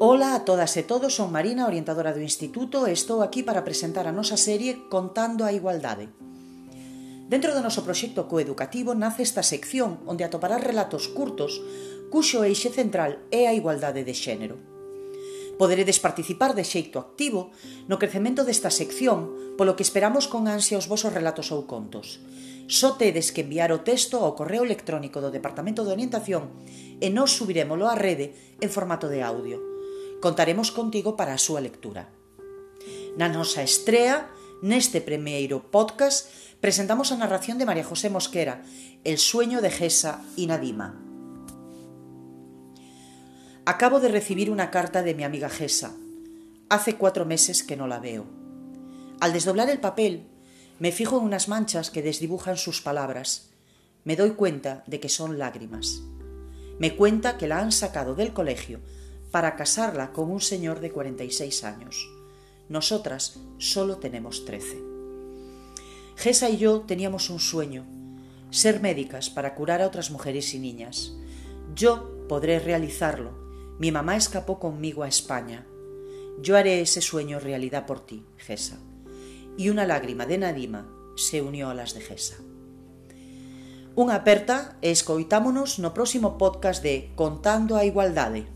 Ola a todas e todos, son Marina, orientadora do Instituto, e estou aquí para presentar a nosa serie Contando a Igualdade. Dentro do noso proxecto coeducativo nace esta sección onde atoparás relatos curtos cuxo eixe central é a igualdade de xénero. Poderedes participar de xeito activo no crecemento desta sección, polo que esperamos con ansia os vosos relatos ou contos. Só tedes que enviar o texto ao correo electrónico do Departamento de Orientación e nos subiremoslo á rede en formato de audio. Contaremos contigo para a súa lectura. Na nosa estrea, neste primeiro podcast, presentamos a narración de María José Mosquera, El sueño de Gesa y Nadima. Acabo de recibir una carta de mi amiga Gesa. Hace cuatro meses que no la veo. Al desdoblar el papel, me fijo en unas manchas que desdibujan sus palabras. Me doy cuenta de que son lágrimas. Me cuenta que la han sacado del colegio para casarla con un señor de 46 años. Nosotras solo tenemos 13. Gesa y yo teníamos un sueño, ser médicas para curar a otras mujeres y niñas. Yo podré realizarlo. Mi mamá escapó conmigo a España. Yo haré ese sueño realidad por ti, Gesa. Y una lágrima de Nadima se unió a las de Gesa. Unha aperta e escoitámonos no próximo podcast de Contando a Igualdade.